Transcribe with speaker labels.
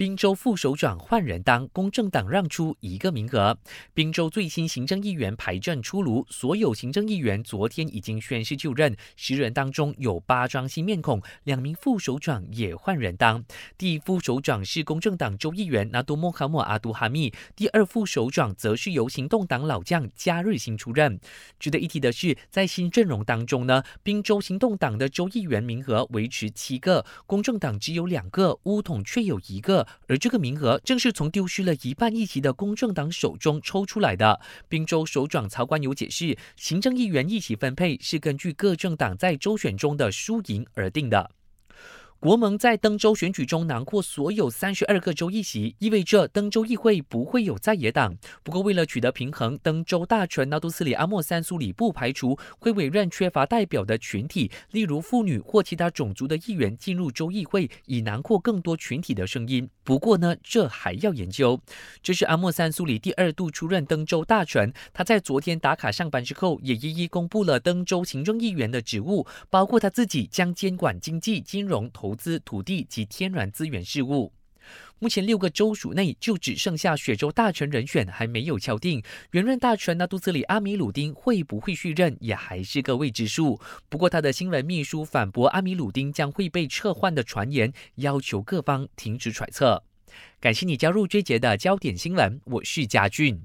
Speaker 1: 滨州副首长换人当，公正党让出一个名额。滨州最新行政议员排阵出炉，所有行政议员昨天已经宣誓就任，十人当中有八张新面孔，两名副首长也换人当。第一副首长是公正党州议员拿多莫哈莫阿杜哈密，第二副首长则是由行动党老将加日新出任。值得一提的是，在新阵容当中呢，滨州行动党的州议员名额维持七个，公正党只有两个，乌统却有一个。而这个名额正是从丢失了一半议席的公正党手中抽出来的。滨州首长曹官友解释，行政议员议席分配是根据各政党在州选中的输赢而定的。国盟在登州选举中囊括所有三十二个州议席，意味着登州议会不会有在野党。不过，为了取得平衡，登州大臣纳杜斯里阿莫三苏里不排除会委任缺乏代表的群体，例如妇女或其他种族的议员进入州议会，以囊括更多群体的声音。不过呢，这还要研究。这是阿莫三苏里第二度出任登州大臣，他在昨天打卡上班之后，也一一公布了登州行政议员的职务，包括他自己将监管经济、金融、投。资土地及天然资源事务。目前六个州属内就只剩下雪州大臣人选还没有敲定，原任大臣纳杜斯里阿米鲁丁会不会续任也还是个未知数。不过他的新闻秘书反驳阿米鲁丁将会被撤换的传言，要求各方停止揣测。感谢你加入这节的焦点新闻，我是嘉俊。